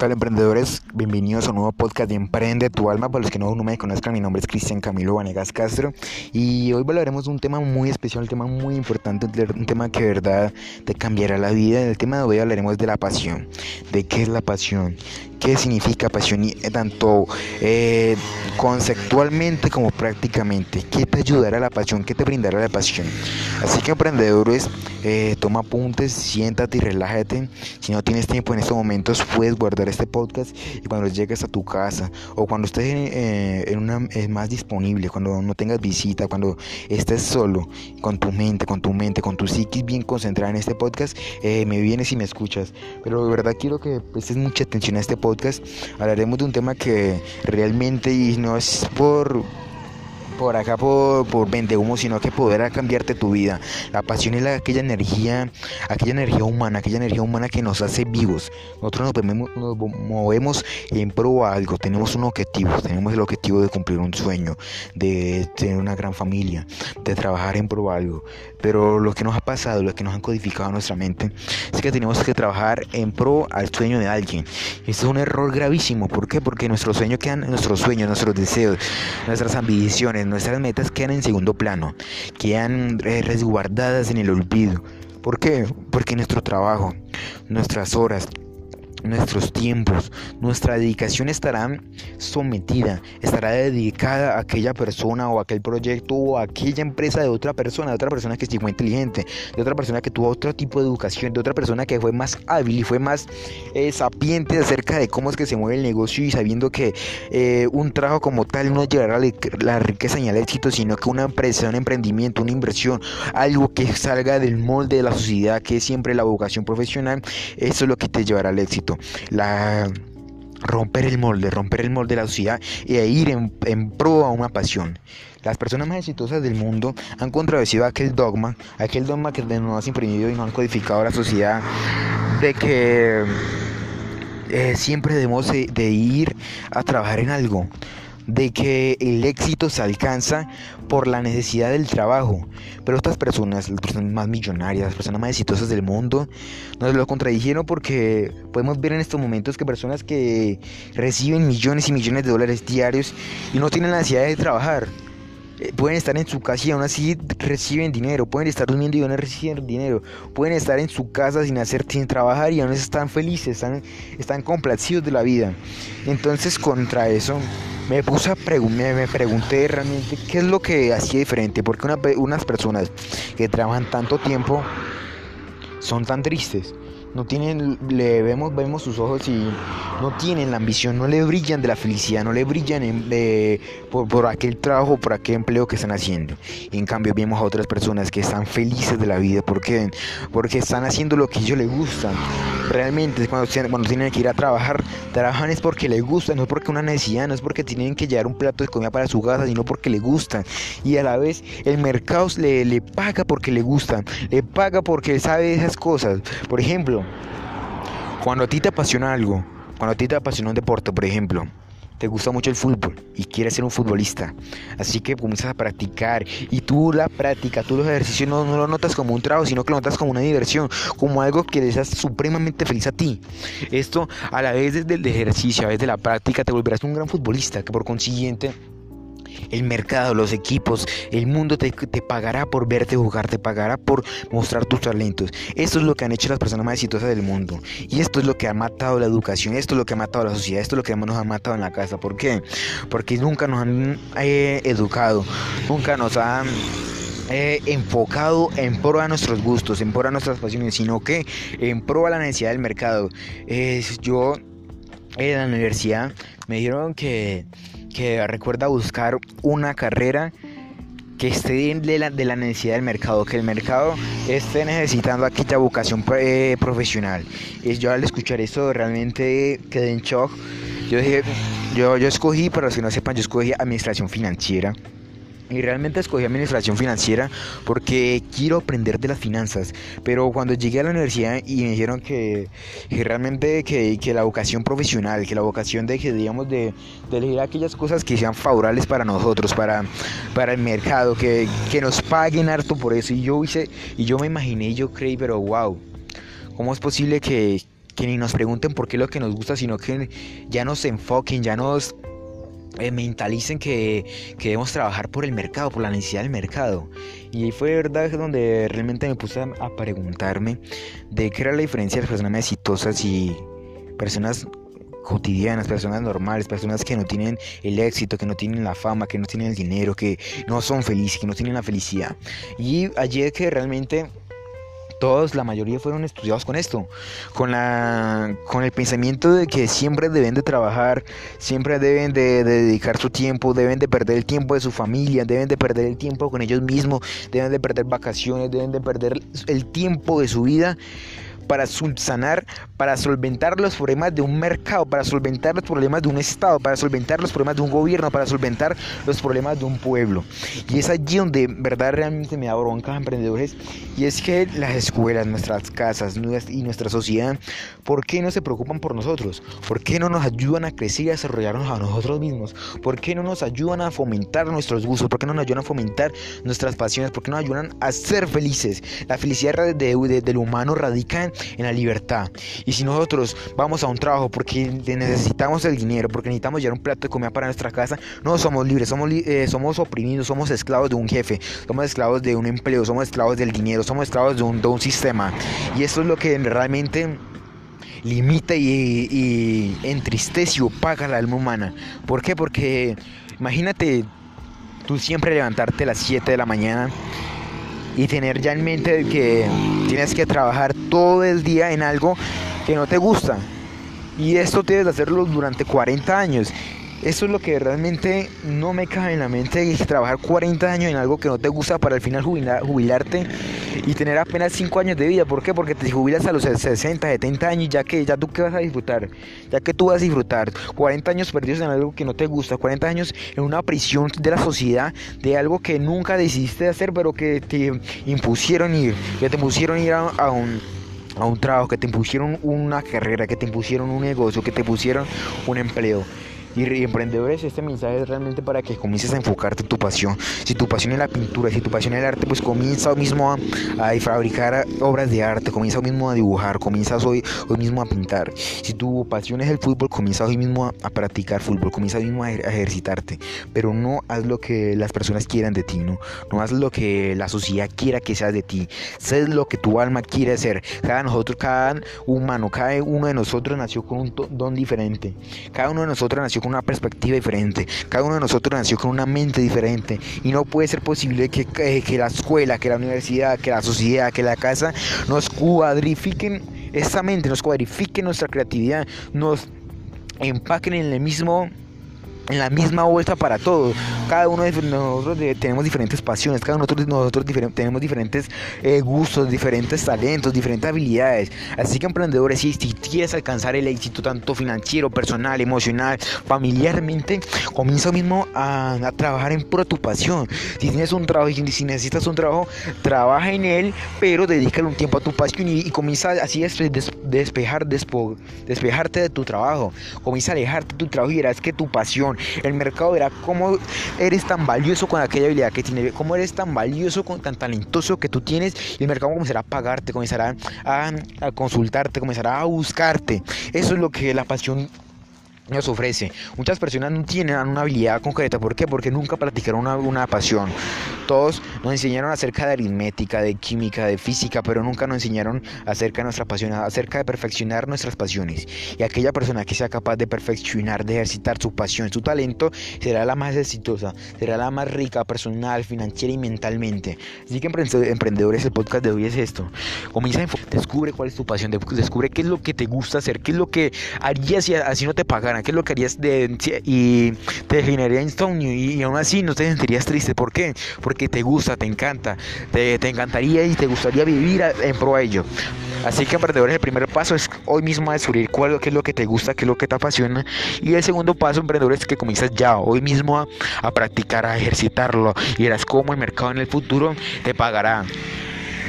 tal emprendedores? Bienvenidos a un nuevo podcast de Emprende tu alma. Para los que no, me conozcan, mi nombre es Cristian Camilo Vanegas Castro y hoy hablaremos de un tema muy especial, un tema muy importante, un tema que de verdad te cambiará la vida. El tema de hoy hablaremos de la pasión, de qué es la pasión, qué significa pasión, tanto eh, conceptualmente como prácticamente, qué te ayudará la pasión, qué te brindará la pasión. Así que emprendedores, eh, toma apuntes, siéntate y relájate. Si no tienes tiempo en estos momentos, puedes guardar este podcast y cuando llegues a tu casa o cuando estés eh, en una es más disponible, cuando no tengas visita, cuando estés solo, con tu mente, con tu mente, con tu psiquis bien concentrada en este podcast, me vienes y me escuchas. Pero de verdad quiero que prestes mucha atención a este podcast podcast hablaremos de un tema que realmente y no es por por acá por, por vende humo, sino que podrá cambiarte tu vida. La pasión es aquella energía, aquella energía humana, aquella energía humana que nos hace vivos. Nosotros nos movemos, en pro a algo, tenemos un objetivo, tenemos el objetivo de cumplir un sueño, de tener una gran familia, de trabajar en pro a algo. Pero lo que nos ha pasado, lo que nos han codificado en nuestra mente, es que tenemos que trabajar en pro al sueño de alguien. Esto es un error gravísimo. ¿Por qué? Porque nuestros sueños quedan, nuestros sueños, nuestros deseos, nuestras ambiciones, nuestras metas quedan en segundo plano, quedan eh, resguardadas en el olvido. ¿Por qué? Porque nuestro trabajo, nuestras horas, nuestros tiempos, nuestra dedicación estará sometida, estará dedicada a aquella persona o a aquel proyecto o a aquella empresa de otra persona, de otra persona que fue inteligente, de otra persona que tuvo otro tipo de educación, de otra persona que fue más hábil y fue más eh, sapiente acerca de cómo es que se mueve el negocio y sabiendo que eh, un trabajo como tal no llevará la riqueza ni al éxito, sino que una empresa, un emprendimiento, una inversión, algo que salga del molde de la sociedad, que es siempre la vocación profesional, eso es lo que te llevará al éxito la romper el molde, romper el molde de la sociedad e ir en, pro a una pasión. Las personas más exitosas del mundo han contradecido aquel dogma, aquel dogma que nos ha imprimido y nos han codificado la sociedad de que eh, siempre debemos de ir a trabajar en algo de que el éxito se alcanza por la necesidad del trabajo. Pero estas personas, las personas más millonarias, las personas más exitosas del mundo, nos lo contradijeron porque podemos ver en estos momentos que personas que reciben millones y millones de dólares diarios y no tienen la necesidad de trabajar. Eh, pueden estar en su casa y aún así reciben dinero, pueden estar durmiendo y aún así reciben dinero, pueden estar en su casa sin hacer, sin trabajar y aún así están felices, están, están complacidos de la vida. Entonces contra eso me puse a me, me, pregunté realmente qué es lo que hacía diferente, porque unas personas que trabajan tanto tiempo son tan tristes no tienen, le vemos, vemos sus ojos y no tienen la ambición, no le brillan de la felicidad, no le brillan por, aquel trabajo, por aquel empleo que están haciendo. en cambio vemos a otras personas que están felices de la vida, ¿por qué? Porque están haciendo lo que ellos les gusta. Realmente cuando, cuando tienen que ir a trabajar, trabajan es porque les gusta, no es porque una necesidad, no es porque tienen que llevar un plato de comida para su casa, sino porque les gusta. Y a la vez el mercado le, le paga porque le gusta, le paga porque sabe esas cosas. Por ejemplo, cuando a ti te apasiona algo, cuando a ti te apasiona un deporte, por ejemplo, te gusta mucho el fútbol y quieres ser un futbolista, así que comienzas a practicar y tú la práctica, tú los ejercicios no, lo notas como un trabajo, sino que lo notas como una diversión, como algo que hace supremamente feliz a ti. Esto a la vez del ejercicio, a la vez de la práctica, te volverás un gran futbolista, que por consiguiente el mercado, los equipos, el mundo te, pagará por verte jugar, te pagará por mostrar tus talentos. Esto es lo que han hecho las personas más exitosas del mundo. Y esto es lo que ha matado la educación, esto es lo que ha matado la sociedad, esto es lo que nos ha matado en la casa. ¿Por qué? Porque nunca nos han eh, educado, nunca nos han... Eh, enfocado en pro a nuestros gustos, en pro a nuestras pasiones, sino que en pro a la necesidad del mercado. yo en la universidad me dijeron que que recuerda buscar una carrera que esté de la, de la necesidad del mercado, que el mercado esté necesitando aquella vocación eh, profesional. Y yo al escuchar esto realmente quedé en shock. Yo dije, yo, yo escogí, para los que no sepan, yo escogí administración financiera. Y realmente escogí administración financiera porque quiero aprender de las finanzas. Pero cuando llegué a la universidad y me dijeron que, realmente que, la vocación profesional, que la vocación de que digamos de, elegir aquellas cosas que sean favorables para nosotros, para, para el mercado, que, que nos paguen harto por eso. Y yo hice, y yo me imaginé, yo creí, pero wow, ¿cómo es posible que, que ni nos pregunten por qué es lo que nos gusta, sino que ya nos enfoquen, ya nos eh, mentalicen que, que, debemos trabajar por el mercado, por la necesidad del mercado. Y fue verdad donde realmente me puse a, preguntarme de qué era la diferencia de personas exitosas y personas cotidianas, personas normales, personas que no tienen el éxito, que no tienen la fama, que no tienen el dinero, que no son felices, que no tienen la felicidad. Y allí que realmente todos, la mayoría fueron estudiados con esto, con, la, con el pensamiento de que siempre deben de trabajar, siempre deben de, dedicar su tiempo, deben de perder el tiempo de su familia, deben de perder el tiempo con ellos mismos, deben de perder vacaciones, deben de perder el tiempo de su vida para subsanar, para solventar los problemas de un mercado, para solventar los problemas de un estado, para solventar los problemas de un gobierno, para solventar los problemas de un pueblo. Y es allí donde verdad realmente me da bronca a emprendedores y es que las escuelas, nuestras casas y nuestra sociedad, ¿por qué no se preocupan por nosotros? ¿Por qué no nos ayudan a crecer y a desarrollarnos a nosotros mismos? ¿Por qué no nos ayudan a fomentar nuestros gustos? ¿Por qué no nos ayudan a fomentar nuestras pasiones? ¿Por qué no nos ayudan a ser felices? La felicidad de, del humano radica en la libertad. Y si nosotros vamos a un trabajo porque necesitamos el dinero, porque necesitamos llevar un plato de comida para nuestra casa, no somos libres, somos, eh, somos oprimidos, somos esclavos de un jefe, somos esclavos de un empleo, somos esclavos del dinero, somos esclavos de un, de un sistema. Y eso es lo que realmente limita y, y entristece y opaca la alma humana. ¿Por qué? Porque imagínate tú siempre levantarte a las 7 de la mañana y tener ya en mente que tienes que trabajar todo el día en algo que no te gusta. Y esto debes hacerlo durante 40 años. Eso es lo que realmente no me cabe en la mente, trabajar 40 años en algo que no te gusta para al final jubilarte y tener apenas 5 años de vida. ¿Por qué? Porque te jubilas a los 60, 70 años, ya que ya tú qué vas a disfrutar, ya que tú vas a disfrutar 40 años perdidos en algo que no te gusta, 40 años en una prisión de la sociedad, de algo que nunca decidiste hacer, pero que te impusieron ir, que te impusieron ir a un a un trabajo, que te impusieron una carrera, que te impusieron un negocio, que te pusieron un empleo. Y, emprendedores, este mensaje es realmente para que comiences a enfocarte en tu pasión. Si tu pasión es la pintura, si tu pasión es el arte, pues comienza hoy mismo a, fabricar obras de arte, comienza hoy mismo a dibujar, comienza hoy, hoy mismo a pintar. Si tu pasión es el fútbol, comienza hoy mismo a, practicar fútbol, comienza hoy mismo a, ejercitarte. Pero no haz lo que las personas quieran de ti, ¿no? No haz lo que la sociedad quiera que seas de ti. Sé lo que tu alma quiere ser. Cada nosotros, cada humano, cada uno de nosotros nació con un don diferente. Cada uno de nosotros nació con una perspectiva diferente, cada uno de nosotros nació con una mente diferente. Y no puede ser posible que, que, la escuela, que la universidad, que la sociedad, que la casa nos cuadrifiquen esa mente, nos cuadrifiquen nuestra creatividad, nos empaquen en el mismo en la misma vuelta para todos. Cada uno de nosotros tenemos diferentes pasiones, cada uno de nosotros tenemos diferentes eh, gustos, diferentes talentos, diferentes habilidades. Así que emprendedores, si, quieres alcanzar el éxito tanto financiero, personal, emocional, familiarmente, comienza mismo a, trabajar en pro tu pasión. Si tienes un trabajo y si necesitas un trabajo, trabaja en él, pero dedícale un tiempo a tu pasión y, comienza así a despejar, despejarte de tu trabajo. Comienza a alejarte de tu trabajo y verás que tu pasión el mercado verá cómo eres tan valioso con aquella habilidad que tienes, cómo eres tan valioso, con tan talentoso que tú tienes y el mercado comenzará a pagarte, comenzará a, a consultarte, comenzará a buscarte. Eso es lo que la pasión nos ofrece. Muchas personas no tienen una habilidad concreta. ¿Por qué? Porque nunca practicaron una, una, pasión. Todos nos enseñaron acerca de aritmética, de química, de física, pero nunca nos enseñaron acerca de nuestra pasión, acerca de perfeccionar nuestras pasiones. Y aquella persona que sea capaz de perfeccionar, de ejercitar su pasión, su talento, será la más exitosa, será la más rica personal, financiera y mentalmente. Así que emprendedores, el podcast de hoy es esto. Comienza a descubre cuál es tu pasión, descubre qué es lo que te gusta hacer, qué es lo que harías si así no te pagaran ¿qué es lo que harías de, y te generaría insomnio y, aún así no te sentirías triste? ¿Por qué? Porque te gusta, te encanta, te, te encantaría y te gustaría vivir en pro a ello. Así que emprendedores, el primer paso es hoy mismo descubrir cuál qué es lo que te gusta, qué es lo que te apasiona. Y el segundo paso, emprendedores, es que comienzas ya hoy mismo a, a practicar, a ejercitarlo. Y verás cómo el mercado en el futuro te pagará.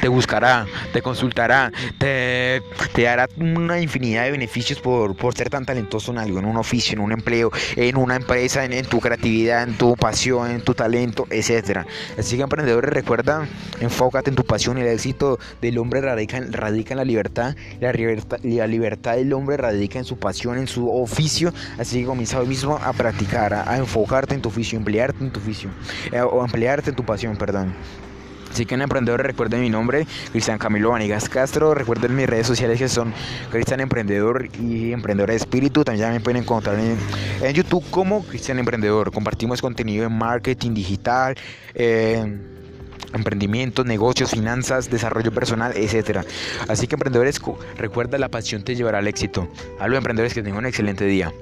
Te buscará, te consultará, te, te dará una infinidad de beneficios por, por, ser tan talentoso en algo, en un oficio, en un empleo, en una empresa, en, tu creatividad, en tu pasión, en tu talento, etc. Así que emprendedores, recuerda, enfócate en tu pasión, el éxito del hombre radica, radica en la libertad, la libertad, la libertad del hombre radica en su pasión, en su oficio, así que comienza hoy mismo a practicar, a, enfocarte en tu oficio, emplearte en tu oficio, eh, o emplearte en tu pasión, perdón. Así que un emprendedor, recuerden mi nombre, Cristian Camilo Vanigas Castro. Recuerden mis redes sociales que son Cristian Emprendedor y Emprendedor de Espíritu. También me pueden encontrar en, YouTube como Cristian Emprendedor. Compartimos contenido en marketing digital. Emprendimientos, negocios, finanzas, desarrollo personal, etcétera. Así que emprendedores, recuerda la pasión te llevará al éxito. A emprendedores que tengan un excelente día.